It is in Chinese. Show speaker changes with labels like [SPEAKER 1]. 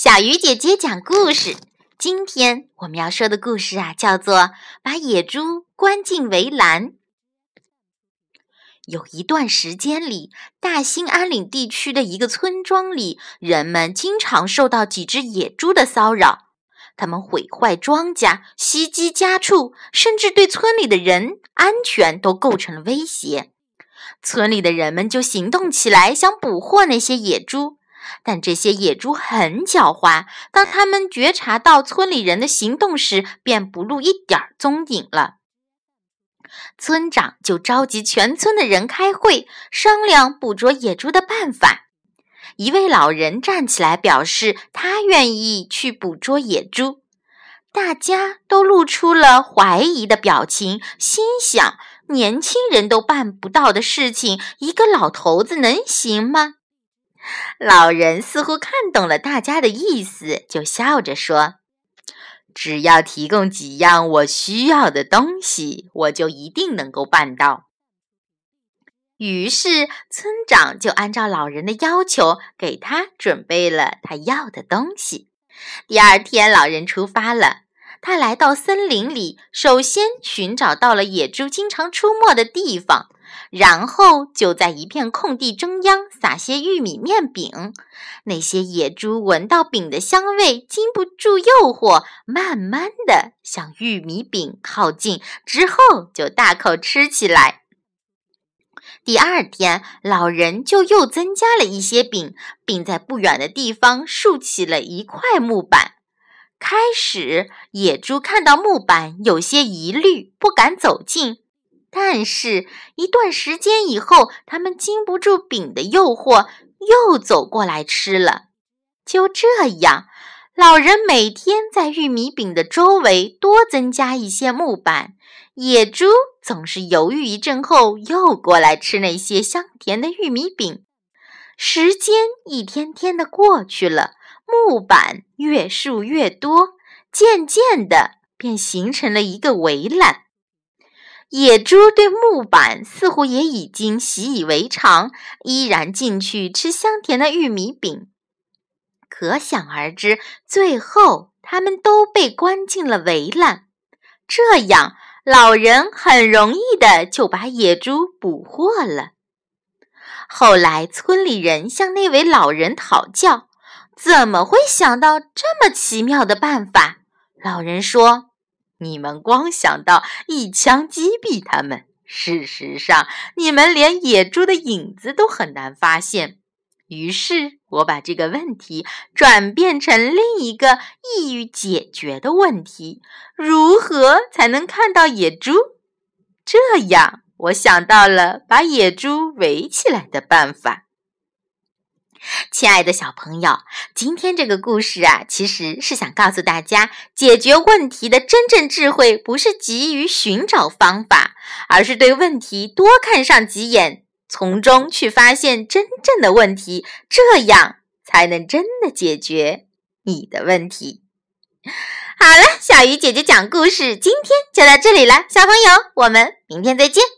[SPEAKER 1] 小鱼姐姐讲故事。今天我们要说的故事啊，叫做《把野猪关进围栏》。有一段时间里，大兴安岭地区的一个村庄里，人们经常受到几只野猪的骚扰。它们毁坏庄稼，袭击家畜，甚至对村里的人安全都构成了威胁。村里的人们就行动起来，想捕获那些野猪。但这些野猪很狡猾，当他们觉察到村里人的行动时，便不露一点儿踪影了。村长就召集全村的人开会，商量捕捉野猪的办法。一位老人站起来表示，他愿意去捕捉野猪。大家都露出了怀疑的表情，心想：年轻人都办不到的事情，一个老头子能行吗？老人似乎看懂了大家的意思，就笑着说：“只要提供几样我需要的东西，我就一定能够办到。”于是村长就按照老人的要求，给他准备了他要的东西。第二天，老人出发了。他来到森林里，首先寻找到了野猪经常出没的地方。然后就在一片空地中央撒些玉米面饼，那些野猪闻到饼的香味，经不住诱惑，慢慢的向玉米饼靠近，之后就大口吃起来。第二天，老人就又增加了一些饼，并在不远的地方竖起了一块木板。开始，野猪看到木板有些疑虑，不敢走近。但是，一段时间以后，他们经不住饼的诱惑，又走过来吃了。就这样，老人每天在玉米饼的周围多增加一些木板，野猪总是犹豫一阵后又过来吃那些香甜的玉米饼。时间一天天的过去了，木板越竖越多，渐渐的便形成了一个围栏。野猪对木板似乎也已经习以为常，依然进去吃香甜的玉米饼。可想而知，最后他们都被关进了围栏。这样，老人很容易的就把野猪捕获了。后来，村里人向那位老人讨教，怎么会想到这么奇妙的办法？老人说。你们光想到一枪击毙他们，事实上，你们连野猪的影子都很难发现。于是，我把这个问题转变成另一个易于解决的问题：如何才能看到野猪？这样，我想到了把野猪围起来的办法。亲爱的小朋友，今天这个故事啊，其实是想告诉大家，解决问题的真正智慧，不是急于寻找方法，而是对问题多看上几眼，从中去发现真正的问题，这样才能真的解决你的问题。好了，小鱼姐姐讲故事，今天就到这里了，小朋友，我们明天再见。